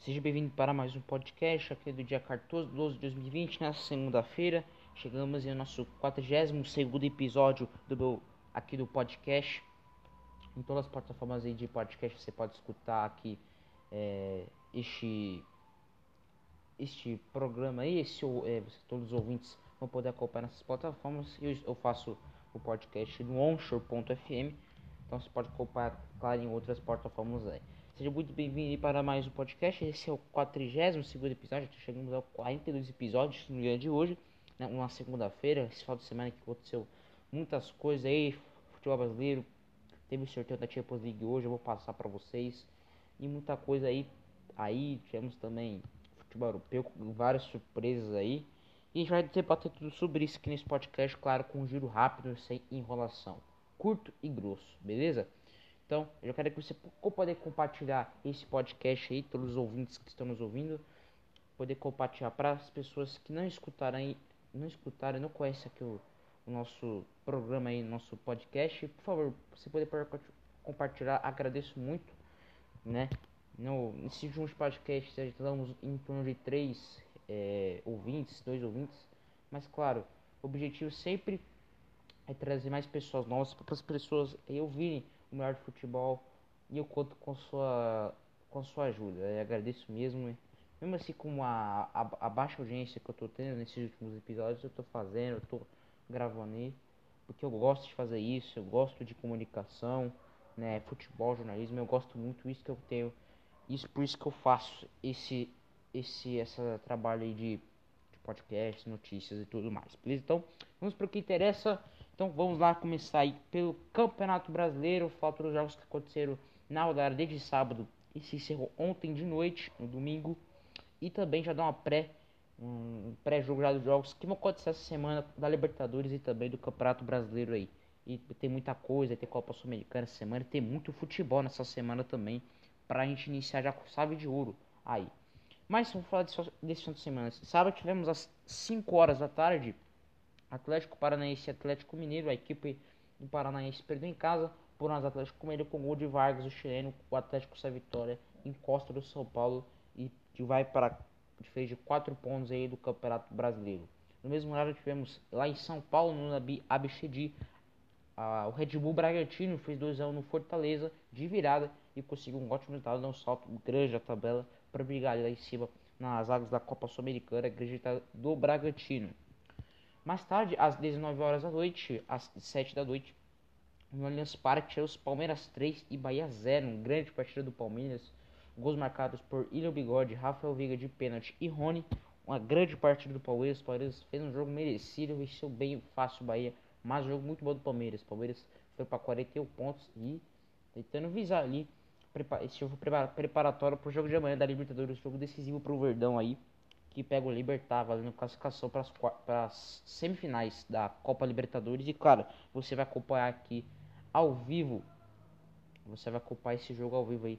Seja bem-vindo para mais um podcast aqui do dia 14 de 12 de 2020, nessa segunda-feira. Chegamos em nosso 42 episódio do meu, aqui do podcast. Em todas as plataformas aí de podcast você pode escutar aqui é, este, este programa aí. Esse, é, todos os ouvintes vão poder acompanhar nessas plataformas. Eu, eu faço o podcast no onshore.fm. Então você pode acompanhar, claro, em outras plataformas aí. Seja muito bem-vindo para mais um podcast. Esse é o 42 episódio. Chegamos ao 42 episódios no dia de hoje, né? uma segunda-feira. Esse final de semana que aconteceu muitas coisas aí. Futebol brasileiro. Teve o sorteio da Champions League hoje. Eu vou passar para vocês. E muita coisa aí. Aí tivemos também futebol europeu várias surpresas aí. E a gente vai debater tudo sobre isso aqui nesse podcast, claro, com um giro rápido, sem enrolação. Curto e grosso, beleza? Então, eu quero que você poder compartilhar esse podcast aí, todos os ouvintes que estão nos ouvindo, poder compartilhar para as pessoas que não escutaram aí, não escutaram, não conhecem aqui o, o nosso programa aí, nosso podcast, por favor, você poder compartilhar, agradeço muito, né? No, nesses últimos podcasts, já estamos em torno de três é, ouvintes, dois ouvintes, mas claro, o objetivo sempre é trazer mais pessoas novas para as pessoas ouvirem o melhor de futebol e eu conto com sua com sua ajuda. Eu agradeço mesmo. Mesmo assim com a, a, a, baixa audiência que eu tô tendo nesses últimos episódios, eu tô fazendo, eu tô gravando aí, porque eu gosto de fazer isso, eu gosto de comunicação, né, futebol, jornalismo, eu gosto muito isso que eu tenho. Isso por isso que eu faço esse esse essa trabalho aí de, de podcast, notícias e tudo mais. Beleza? Então, vamos para o que interessa. Então vamos lá começar aí pelo Campeonato Brasileiro, falta os jogos que aconteceram na rodada desde sábado e se encerrou ontem de noite, no domingo, e também já dá uma pré um pré-jogo já dos jogos que vão acontecer essa semana da Libertadores e também do Campeonato Brasileiro aí. E tem muita coisa, tem Copa Sul-Americana essa semana, tem muito futebol nessa semana também pra gente iniciar já com chave de ouro aí. Mas vamos falar desse, desse fim de semana. Sábado tivemos às 5 horas da tarde Atlético Paranaense e Atlético Mineiro, a equipe do Paranaense perdeu em casa por um Atlético Mineiro com gol de Vargas, o chileno, o Atlético sai vitória, encosta do São Paulo e vai para fez de 4 pontos aí do Campeonato Brasileiro. No mesmo horário tivemos lá em São Paulo, no Nabi o Red Bull Bragantino fez 2x1 no Fortaleza de virada e conseguiu um ótimo resultado, dá um salto grande a tabela para brigar lá em cima nas águas da Copa Sul-Americana, acredita do Bragantino. Mais tarde, às 19 horas da noite, às 7 da noite, no Allianz Parque, os Palmeiras 3 e Bahia 0. Um grande partida do Palmeiras. Gols marcados por Ilho Bigode, Rafael Veiga de pênalti e Rony. Uma grande partida do Palmeiras. O Palmeiras fez um jogo merecido, venceu bem fácil o Bahia. Mas um jogo muito bom do Palmeiras. O Palmeiras foi para 41 pontos e tentando visar ali. Esse preparatório para o jogo de amanhã da Libertadores. Jogo decisivo para o Verdão aí que pega o Libertar valendo classificação para as semifinais da Copa Libertadores. E claro, você vai acompanhar aqui ao vivo. Você vai acompanhar esse jogo ao vivo aí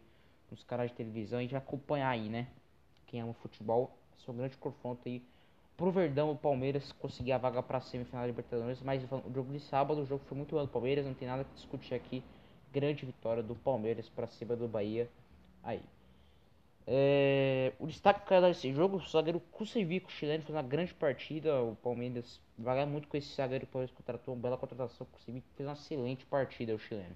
nos canais de televisão e vai acompanhar aí, né? Quem ama futebol, esse é grande confronto aí pro Verdão, o Palmeiras conseguir a vaga para a semifinal da Libertadores. Mas o jogo de sábado, o jogo foi muito bom do Palmeiras, não tem nada que discutir aqui. Grande vitória do Palmeiras para cima do Bahia. Aí. É, o destaque que desse jogo, o zagueiro Kusevic, chileno, fez uma grande partida. O Palmeiras vai muito com esse zagueiro. O Palmeiras contratou uma bela contratação. O Kusevic fez uma excelente partida, o chileno.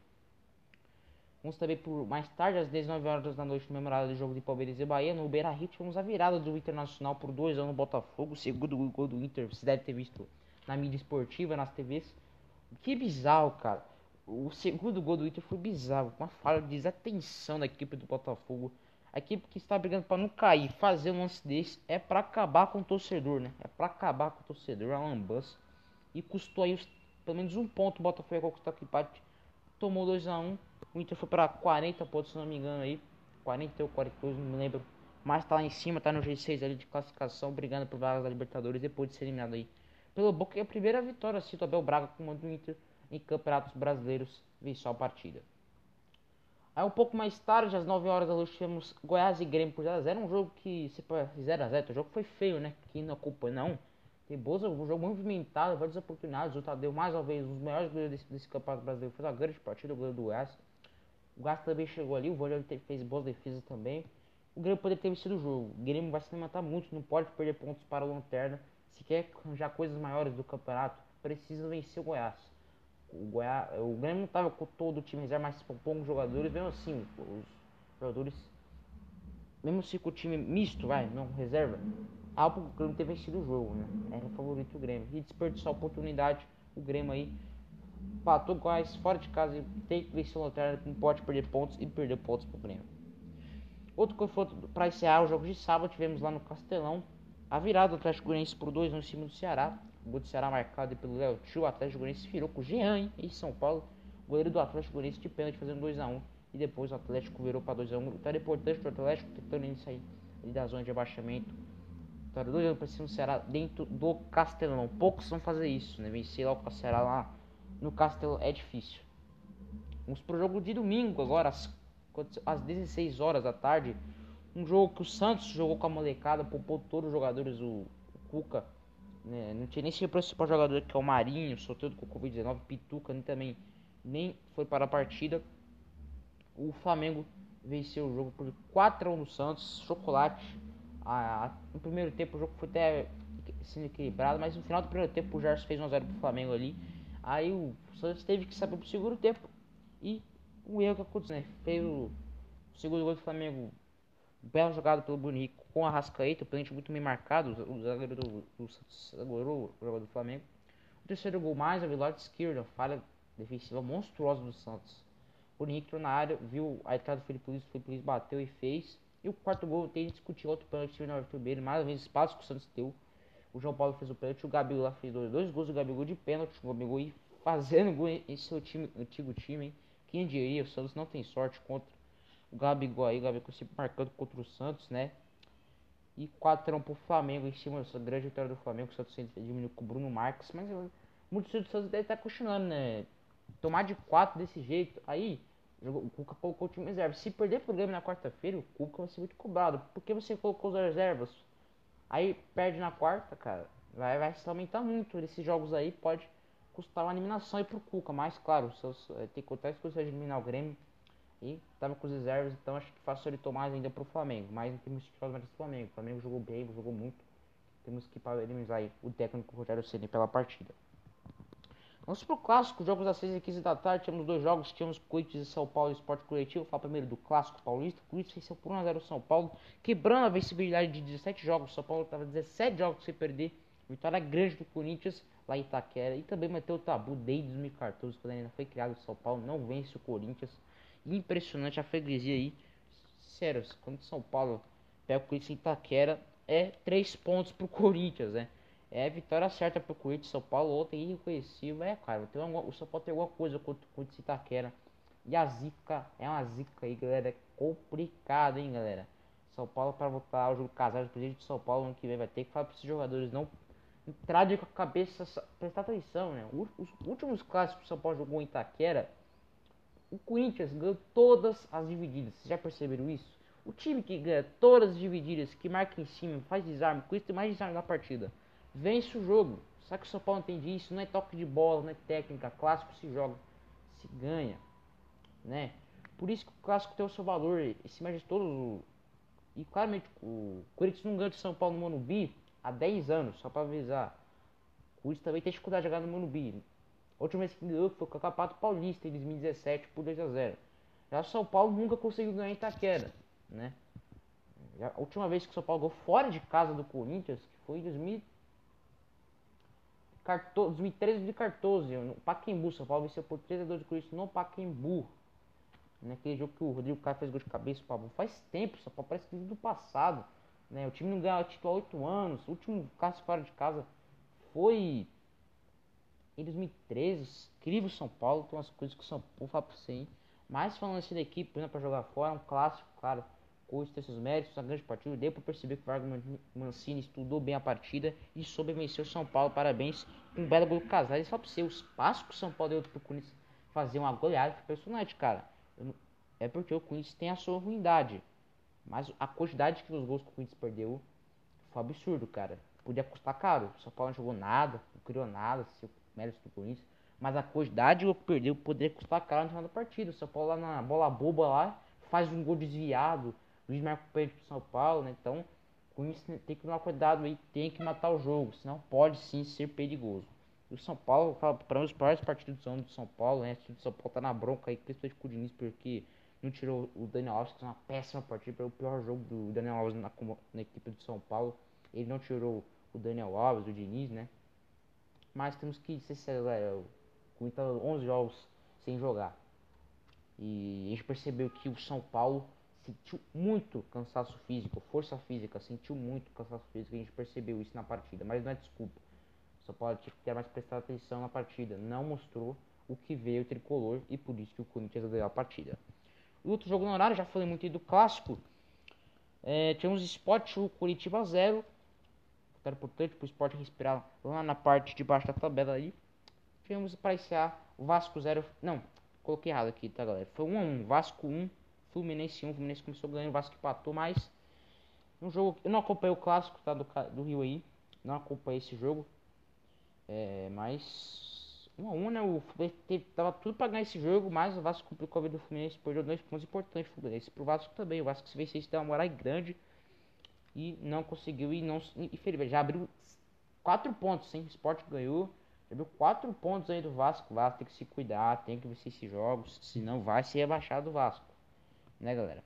Vamos também por mais tarde, às 19 horas da noite, no memorável do jogo de Palmeiras e Bahia. No Beira Rio, tivemos a virada do Internacional por 2 anos no Botafogo. O segundo gol do Inter, você deve ter visto na mídia esportiva, nas TVs. Que bizarro, cara. O segundo gol do Inter foi bizarro. Uma falha de desatenção da equipe do Botafogo a equipe que está brigando para não cair, fazer um lance desse é para acabar com o torcedor, né? É para acabar com o torcedor, a lambança. E custou aí os, pelo menos um ponto. O Botafogo conquistou aqui empate. Tomou 2 a 1 um. O Inter foi para 40 pontos, se não me engano aí. 40 ou 42, não me lembro. Mas tá lá em cima, tá no G6 ali de classificação, brigando por vagas da Libertadores depois de ser eliminado aí. Pelo Boca, é a primeira vitória, cito Abel Braga comando o Inter em campeonatos brasileiros, venceu a partida. Aí um pouco mais tarde, às 9 horas da noite, tivemos Goiás e Grêmio por 0x0. Um jogo que, se 0x0, o jogo foi feio, né? Quem não acompanha, não. Tem boas, um jogo movimentado, várias oportunidades. O Tadeu, mais uma vez, um dos melhores goleiros desse, desse campeonato brasileiro, fez uma grande partida, o goleiro do Goiás. O Goiás também chegou ali, o Volley fez boas defesas também. o Grêmio poderia ter vencido o jogo. O Grêmio vai se levantar muito, não pode perder pontos para o Lanterna. Se quer arranjar coisas maiores do campeonato, precisa vencer o Goiás. O, Goiás, o Grêmio não estava com todo o time reserva, mas poucos jogadores, mesmo assim, os jogadores, mesmo se com o time misto, vai, não reserva, algo o Grêmio ter vencido o jogo, né? Era favorito o Grêmio. E desperdiçar a oportunidade, o Grêmio aí patou Goiás fora de casa e tem que vencer o Lanterna, não pode perder pontos e perder pontos pro Grêmio. Outro confronto para encerrar o jogo de sábado, tivemos lá no Castelão a virada do Atlético Goianiense por 2 no cima do Ceará. O gol do Ceará marcado pelo Léo Tio. O Atlético Goianiense virou com o Jean hein, em São Paulo. O goleiro do Atlético Goianiense de pênalti fazendo 2x1. E depois o Atlético virou para 2x1. Vitória importante para o Atlético, tentando sair da zona de abaixamento. Vitória 2x1 para cima do Ceará dentro do Castelão. Poucos vão fazer isso, né? Vencer lá o Ceará lá no Castelão é difícil. Vamos pro jogo de domingo agora, às 16 horas da tarde. Um jogo que o Santos jogou com a molecada, poupou todos os jogadores, o, o Cuca. Né? Não tinha nem seu principal jogador, que é o Marinho, solteiro com o Covid-19, Pituca, nem também nem foi para a partida. O Flamengo venceu o jogo por 4 a 1 no Santos, chocolate. No primeiro tempo o jogo foi até sendo equilibrado, mas no final do primeiro tempo o Gerson fez 1 a 0 pro Flamengo ali. Aí o Santos teve que saber pro segundo tempo. E o erro que aconteceu, né? Fez o segundo gol do Flamengo Bela jogada pelo Bonico com a Rascaeta, o pênalti muito bem marcado, o zagueiro do, do o jogador do Flamengo. O terceiro gol mais, a lado esquerda, falha defensiva monstruosa do Santos. O entrou na área, viu a entrada do Felipe Luiz, o Felipe Luiz bateu e fez. E o quarto gol tem discutir outro pênalti no Arthur Beira, mais uma vez espaço que o Santos deu. O João Paulo fez o pênalti, o Gabigol lá fez dois, dois gols do Gabigol de pênalti, o Gabigol fazendo gol em seu time, antigo time, hein? Quem diria, o Santos não tem sorte contra o Gabigol aí, o Gabigol sempre marcando contra o Santos, né? E 4 pro Flamengo em cima dessa grande vitória do Flamengo. O Santos diminuiu com o Bruno Marques, mas muitos do Santos deve estar questionando, né? Tomar de 4 desse jeito, aí o Cuca colocou o time reserva. Se perder pro Grêmio na quarta-feira, o Cuca vai ser muito cobrado. Por que você colocou os reservas? Aí perde na quarta, cara. Vai, vai se aumentar muito. Esses jogos aí pode custar uma eliminação aí pro Cuca. Mas claro, tem que contar isso de eliminar o Grêmio. E tava com os reservas, então acho que facilitou mais ainda pro Flamengo. Mas em termos de jogos do Flamengo. O Flamengo jogou bem, jogou muito. Temos que parabenizar aí o técnico Rogério Ceni pela partida. Vamos pro clássico, jogos às 6 e 15 da tarde. Temos dois jogos, tínhamos Corinthians e São Paulo Esporte Coletivo. Fala primeiro do clássico paulista. Corinthians venceu por 1x0 o São Paulo, quebrando a vencibilidade de 17 jogos. São Paulo estava 17 jogos sem perder. Vitória grande do Corinthians lá em Itaquera. E também manteve o tabu desde 2014, quando ainda foi criado o São Paulo. Não vence o Corinthians. Impressionante a freguesia aí. Sério, quando São Paulo pega o Corinthians em Itaquera, é 3 pontos pro Corinthians, né? É vitória certa pro Corinthians. São Paulo ontem irreconhecível. É, cara, tem uma, o São Paulo tem alguma coisa contra o Corinthians em Itaquera. E a zica é uma zica aí, galera. É complicado, hein, galera. São Paulo para voltar ao jogo casado, o presidente de São Paulo ano que vem vai ter que falar para esses jogadores não entrarem com a cabeça, prestar atenção, né? Os últimos clássicos que o São Paulo jogou em Itaquera o Corinthians ganhou todas as divididas. Vocês já perceberam isso? O time que ganha todas as divididas, que marca em cima, faz desarme, o Corinthians tem mais desarme na partida. Vence o jogo. Só que o São Paulo entende isso. Não é toque de bola, não é técnica. Clássico se joga, se ganha. Né? Por isso que o clássico tem o seu valor. Esse todos. E claramente o Corinthians não ganha de São Paulo no Monubi há 10 anos, só para avisar. O Corinthians também tem dificuldade de jogar no Monubi. A última vez que ganhou foi com o Campeonato Paulista em 2017 por 2 a 0. Já o São Paulo nunca conseguiu ganhar em Itaquera, né? Já a última vez que o São Paulo ganhou fora de casa do Corinthians, foi em 2013 de 14, no Paquembu, São Paulo venceu por 3 a 2 do Corinthians no Paquembu. Naquele jogo que o Rodrigo Caio fez gol de cabeça, o Pablo. Faz tempo, São Paulo parece que do passado. Né? O time não ganha título há 8 anos. O último caso fora de casa foi em 2013, incrível São Paulo, tem umas coisas que o São Paulo fala pra você, hein? Mas falando assim da equipe, né, pra jogar fora, um clássico, claro, Coisa tem seus méritos, uma grande partida, deu pra perceber que o Vargas Mancini estudou bem a partida e soube vencer o São Paulo, parabéns, um belo gol do Casares, só pra você, o espaço que o São Paulo deu pro Corinthians fazer uma goleada foi impressionante, cara. É porque o Corinthians tem a sua ruindade, mas a quantidade que os gols que o Corinthians perdeu foi absurdo, cara. Podia custar caro, o São Paulo não jogou nada, não criou nada, se méritos do Corinthians. Mas a quantidade que perdeu poderia custar caro no final da partida. O São Paulo lá na bola boba lá faz um gol desviado. juiz marca o pênalti pro São Paulo, né? Então, com isso tem que tomar cuidado aí, tem que matar o jogo, senão pode sim ser perigoso. E o São Paulo, para mim, os piores partidos do ano do São Paulo, né? O São Paulo tá na bronca aí, principalmente com o Diniz, porque não tirou o Daniel Alves, que é uma péssima partida, foi o pior jogo do Daniel Alves na, na equipe do São Paulo. Ele não tirou o Daniel Alves, o Diniz, né? Mas temos que ser sérios, com 11 jogos sem jogar. E a gente percebeu que o São Paulo sentiu muito cansaço físico, força física, sentiu muito cansaço físico. A gente percebeu isso na partida, mas não é desculpa. Só pode ter mais prestar atenção na partida. Não mostrou o que veio o tricolor e por isso que o Corinthians ganhou a partida. O outro jogo no horário, já falei muito aí do clássico. É, tivemos Sport o Curitiba 0. Era importante para o Sport respirar lá na parte de baixo da tabela aí. Tivemos para iniciar o Vasco 0. Não, coloquei errado aqui, tá galera? Foi 1 a 1 Vasco 1, Fluminense 1. O Fluminense começou ganhando, o Vasco empatou, mas. Um jogo. Eu não acompanhei o clássico tá, do, do Rio aí. Não acompanhei esse jogo. É, mas 1 a 1 né? O Fluminense tava tudo pra ganhar esse jogo, mas o Vasco complicou a vida do Fluminense, perdeu dois pontos importantes pro Fluminense. Pro Vasco também, o Vasco se vencesse deu uma moral grande e não conseguiu e não infelizmente já abriu quatro pontos, sem o Sport ganhou. Já abriu quatro pontos aí do Vasco. O Vasco tem que se cuidar, tem que vencer esses jogos, senão vai ser rebaixado o Vasco. Né, galera?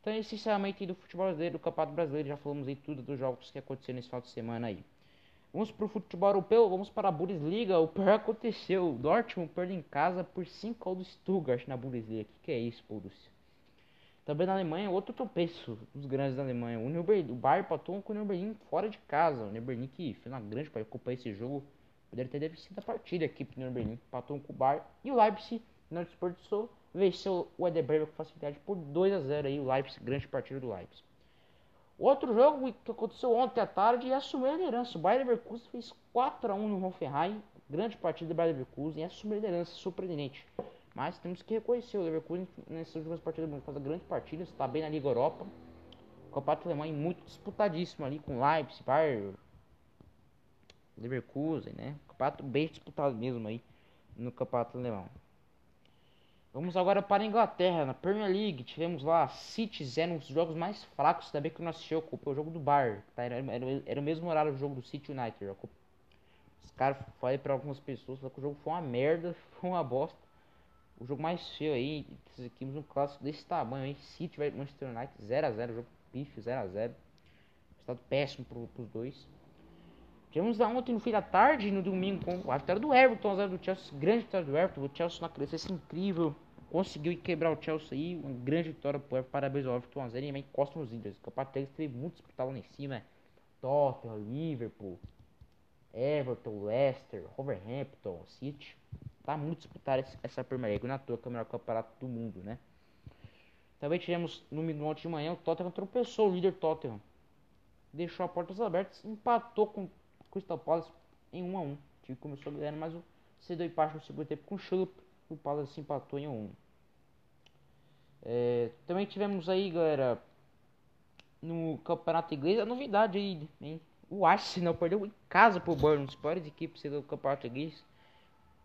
Então, essencialmente do futebol brasileiro, do Campeonato Brasileiro, já falamos aí tudo dos jogos que aconteceram nesse final de semana aí. Vamos para o futebol europeu, vamos para a Bundesliga. O pior aconteceu. O Dortmund perdeu em casa por 5 ao do Stuttgart na Bundesliga. Que, que é isso, Borussia? Também na Alemanha, outro tropeço dos grandes da Alemanha. O, Neuber, o Bayern empatou com o Neuberlin fora de casa. O Neuberlin que fez uma grande para ocupar esse jogo. Poderia ter vencido a partida aqui para o Neuberlin. Empatou com o Bayern. E o Leipzig não desperdiçou. Venceu o Eder com facilidade por 2 a 0 aí. O Leipzig, grande partida do Leipzig. Outro jogo que aconteceu ontem à tarde e assumiu a liderança. O Bayern Leverkusen fez 4 a 1 no Hoffenheim. Grande partida do Bayern Leverkusen e assumiu a liderança, surpreendente. Mas temos que reconhecer o Leverkusen nessas últimas partidas, faz grande partida, está bem na Liga Europa. O campeonato alemão é muito disputadíssimo ali com Leipzig, Bayern, Leverkusen, né? Campeonato bem disputado mesmo aí no campeonato alemão. Vamos agora para a Inglaterra, na Premier League. Tivemos lá City 0, um dos jogos mais fracos também que não assistiu. O jogo do Bar. Tá? Era, era, era, o mesmo horário do jogo do City United. Os caras falei para algumas pessoas que o jogo foi uma merda, foi uma bosta. O jogo mais feio aí, essas equipes um clássico desse tamanho aí. City vai Manchester United 0x0, jogo pife 0x0. Estado péssimo para os dois. Tivemos ontem no fim da tarde, no domingo, com a vitória do Everton, a 0 do Chelsea. Grande vitória do Everton. O Chelsea na crescência incrível conseguiu quebrar o Chelsea aí, uma grande vitória pro Everton, parabéns ao Everton 1x0 e também encosta nos Indians. O deles teve muito disputado lá em cima, Tottenham, Liverpool, Everton, Leicester, Wolverhampton, City. Tá muito disputado essa Premier League, na toa que é o melhor campeonato do mundo, né? Também tivemos no minuto de manhã, o Tottenham tropeçou, o líder Tottenham. Deixou as portas abertas, empatou com o Crystal Palace em 1 a 1 O time começou ganhando, mas o cedeu empate no segundo tempo com o Schlupp o Palace empatou em 1. É, também tivemos aí, galera, no campeonato inglês, a novidade aí, hein? O Arsenal perdeu em casa pro Burnley, piores equipes do campeonato inglês.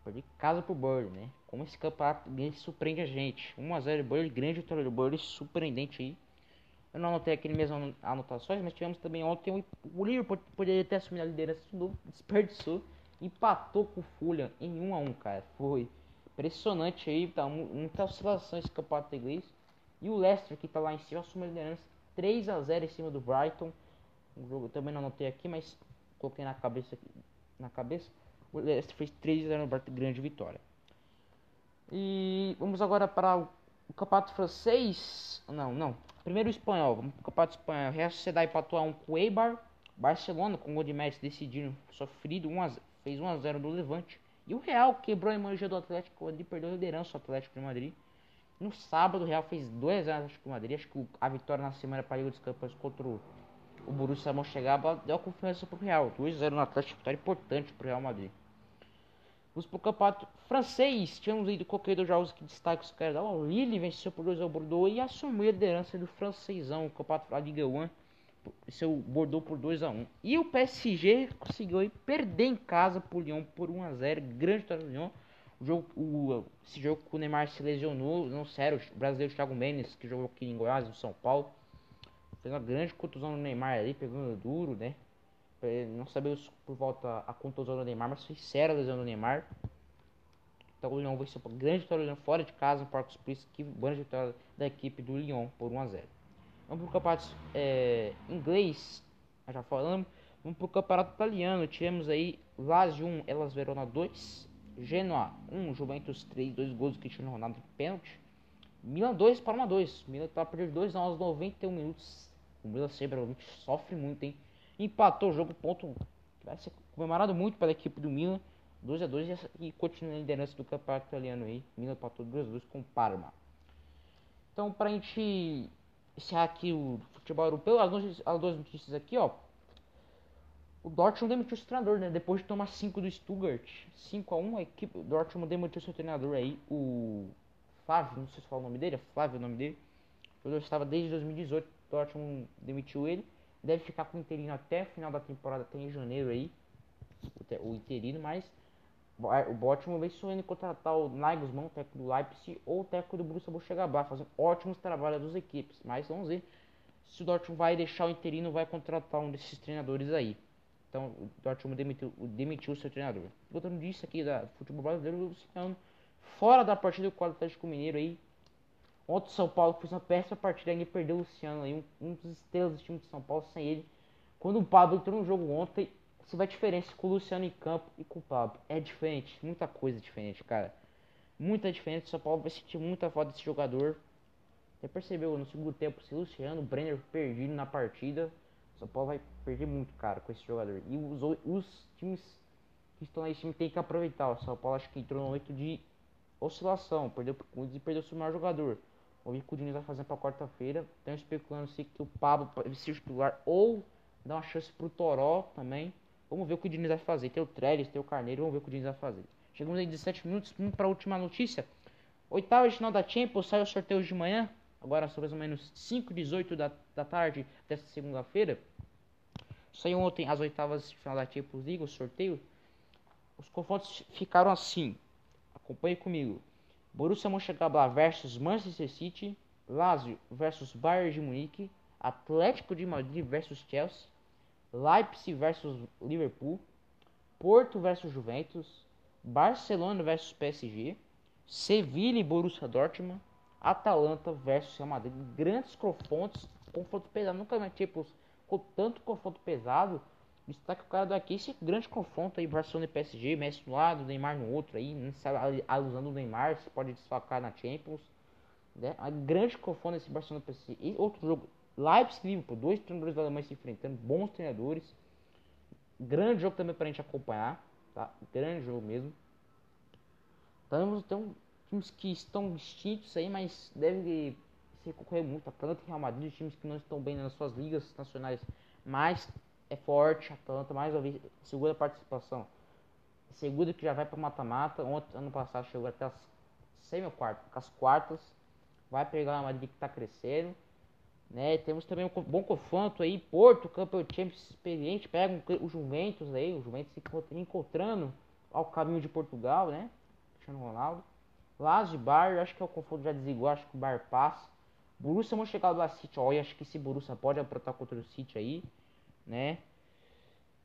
Perdeu em casa pro Burnley, né? Como esse campeonato inglês surpreende a gente. 1x0 Burnley, grande vitória do Burnley, surpreendente aí. Eu não anotei aquele mesmo anotações, mas tivemos também ontem o Liverpool poderia ter assumido a liderança de novo, desperdiçou, empatou com o Fulham em 1 a 1 cara. Foi Impressionante aí, tá muita oscilação esse campeonato inglês. E o Leicester que tá lá em cima assume a liderança 3 a 0 em cima do Brighton. O jogo também não anotei aqui, mas coloquei na cabeça aqui, na cabeça. O Leicester fez 3 a 0 no Brighton, grande vitória. E vamos agora para o, o campeonato francês. Não, não. Primeiro o espanhol. Vamos para o campeonato espanhol. Real Sociedade empatou a 1 com o Eibar. Barcelona com o gol de Messi decidindo sofrido 1 a 0, fez 1 a 0 do Levante. E o Real quebrou a imagem do Atlético e perdeu a liderança do Atlético de Madrid. No sábado, o Real fez 2 a 0 Atlético de Madrid. Acho que a vitória na semana para a Liga dos Campeões contra o, o Borussia Mönchengladbach deu a confiança para o Real. 2 a 0 no Atlético, vitória importante para o Real Madrid. Vamos para o campeonato francês. Tínhamos aí do qualquer dos jogos que destaque os caras. O Lille venceu por 2 ao Bordeaux e assumiu a liderança do francêsão, o campeonato da Liga 1 seu Bordeaux por 2 a 1 E o PSG conseguiu aí perder em casa por Lyon por 1 a 0 Grande vitória do Lyon. O jogo, o, esse jogo que o Neymar se lesionou, não sério, o brasileiro Thiago Mendes, que jogou aqui em Goiás, no São Paulo. Fez uma grande contusão no Neymar ali, pegando duro, né? Não sabemos por volta a contusão do Neymar, mas foi séria a lesão do Neymar. Então o Lyon venceu uma grande vitória fora de casa no Parque Suplício, que grande vitória da equipe do Lyon por 1 a 0. Vamos para o campeonato é, inglês, já falamos. Vamos para o campeonato italiano. Tivemos aí Lazio 1, Elas Verona 2, Genoa 1, Juventus 3, 2 gols do Cristiano Ronaldo de pênalti. Milan 2, Parma 2. Milan tá perdendo 2 aos 91 minutos. O Milan sempre sofre muito, hein? Empatou o jogo, ponto que vai ser comemorado muito pela equipe do Milan. 2 a 2 e continua a liderança do campeonato italiano aí. Milan empatou 2 a 2 com o Parma. Então, pra gente encerrar aqui o futebol europeu, as duas, as duas notícias aqui, ó. O Dortmund demitiu seu treinador, né? Depois de tomar 5 do Stuttgart. 5 a 1 a equipe do Dortmund demitiu seu treinador aí, o Flávio, não sei se fala o nome dele, é Flávio o nome dele. O jogador estava desde 2018, o Dortmund demitiu ele. Deve ficar com o interino até o final da temporada, até em janeiro aí. O interino, mas o Dortmund vem sonhando contratar o Nagelsmann, técnico do Leipzig, ou o técnico do Borussia Mönchengladbach, fazendo ótimos trabalhos das equipes. Mas vamos ver se o Dortmund vai deixar o interino vai contratar um desses treinadores aí. Então o Dortmund demitiu, demitiu o seu treinador. Voltando disso aqui da futebol brasileiro, o Luciano fora da partida com o Atlético Mineiro aí. Ontem o São Paulo fez uma péssima partida e perdeu o Luciano aí, um, um dos estrelas do time de São Paulo sem ele. Quando o Pablo entrou no jogo ontem, você vai a diferença com o Luciano em campo e com o Pablo. É diferente, muita coisa diferente, cara. Muita diferença. O São Paulo vai sentir muita falta desse jogador. Você percebeu no segundo tempo, se Luciano, o Brenner perdido na partida, são Paulo vai perder muito, cara, com esse jogador. E os, os times que estão nesse time tem que aproveitar. O São Paulo acho que entrou no momento de oscilação, perdeu pro Corinthians e perdeu o seu maior jogador. O que o Diniz vai fazer para quarta-feira. Estão especulando se que o Pablo pode ser titular ou dar uma chance pro Toró também. Vamos ver o que o Diniz vai fazer. Tem o Trellis, tem o Carneiro, vamos ver o que o Diniz vai fazer. Chegamos aí 17 minutos, vamos para a última notícia. Oitava de final da Champions, saiu o sorteio de manhã. Agora são mais ou menos 5 18 da, da tarde desta segunda-feira. Saiu ontem as oitavas de final da Champions League, o sorteio. Os confrontos ficaram assim. Acompanhe comigo. Borussia Mönchengladbach versus Manchester City, Lazio versus Bayern de Munique, Atlético de Madrid versus Chelsea, Leipzig versus Liverpool, Porto versus Juventus, Barcelona versus PSG, Sevilla e Borussia Dortmund, Atalanta versus Real Madrid. Grandes confrontos, confronto pesado. Nunca mais tipo com tanto confronto pesado. Destaque o cara daqui, esse grande confronto aí, Barcelona e PSG, Messi no lado, Neymar no outro aí, não sabe Neymar, se pode desfocar na Champions. Né? A grande confronto esse Barcelona e PSG. E outro jogo, Leipzig Liverpool, dois treinadores da Alemanha se enfrentando, bons treinadores. Grande jogo também pra gente acompanhar, tá? Grande jogo mesmo. Temos então times que estão distintos aí, mas deve se concorrer muito. Atlanta e Real Madrid, times que não estão bem nas suas ligas nacionais, mas é forte. Atlanta mais uma vez segura participação. Segura que já vai para mata-mata. Ontem, ano passado, chegou até as semi-quartas, as quartas. Vai pegar o Madrid que está crescendo. Né? Temos também um bom confronto aí. Porto, campeão Champions experiente, pega o Juventus aí. O Juventus se encontrando ao caminho de Portugal, né? Cristiano Ronaldo. Lazio Bar, acho que é o confronto já desigual, acho que o Bar passa. Borussia Mönchengladbach City, olha, acho que esse Borussia pode aprontar contra o City aí, né?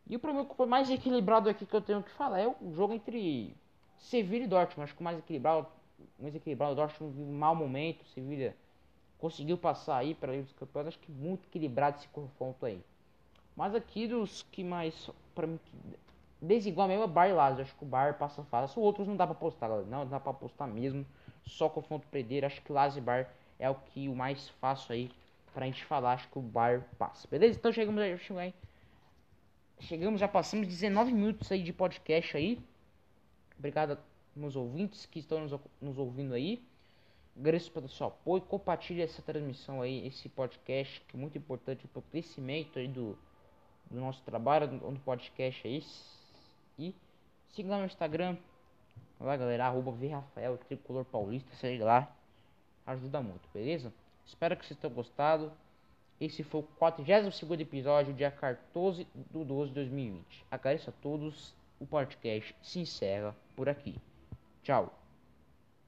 E o problema mais equilibrado aqui que eu tenho que falar é o jogo entre Sevilla e Dortmund. Acho que o mais equilibrado, mais equilibrado, o Dortmund vive um mau momento, Sevilla conseguiu passar aí para os campeões. Acho que muito equilibrado esse confronto aí. Mas aqui dos que mais para mim desigual mesmo é Bar e Lazio. Acho que o Bar passa fácil. Os outros não dá pra apostar, não dá pra apostar mesmo. Só confronto perder. Acho que Lazio e Bar é o que o mais fácil aí pra gente falar. Acho que o Bar passa. Beleza? Então chegamos aí. Chegamos, já passamos 19 minutos aí de podcast aí. Obrigado meus ouvintes que estão nos, nos ouvindo aí. Agradeço pelo seu apoio. Compartilhe essa transmissão aí, esse podcast que é muito importante para o crescimento aí do, do nosso trabalho, no podcast aí. E siga lá no Instagram. Lá galera, arroba Rafael, Tricolor Paulista, segue lá. Ajuda muito, beleza? Espero que vocês tenham gostado. Esse foi o 42 episódio, dia 14 de 12 de 2020. Agradeço a todos. O podcast se encerra por aqui. Tchau.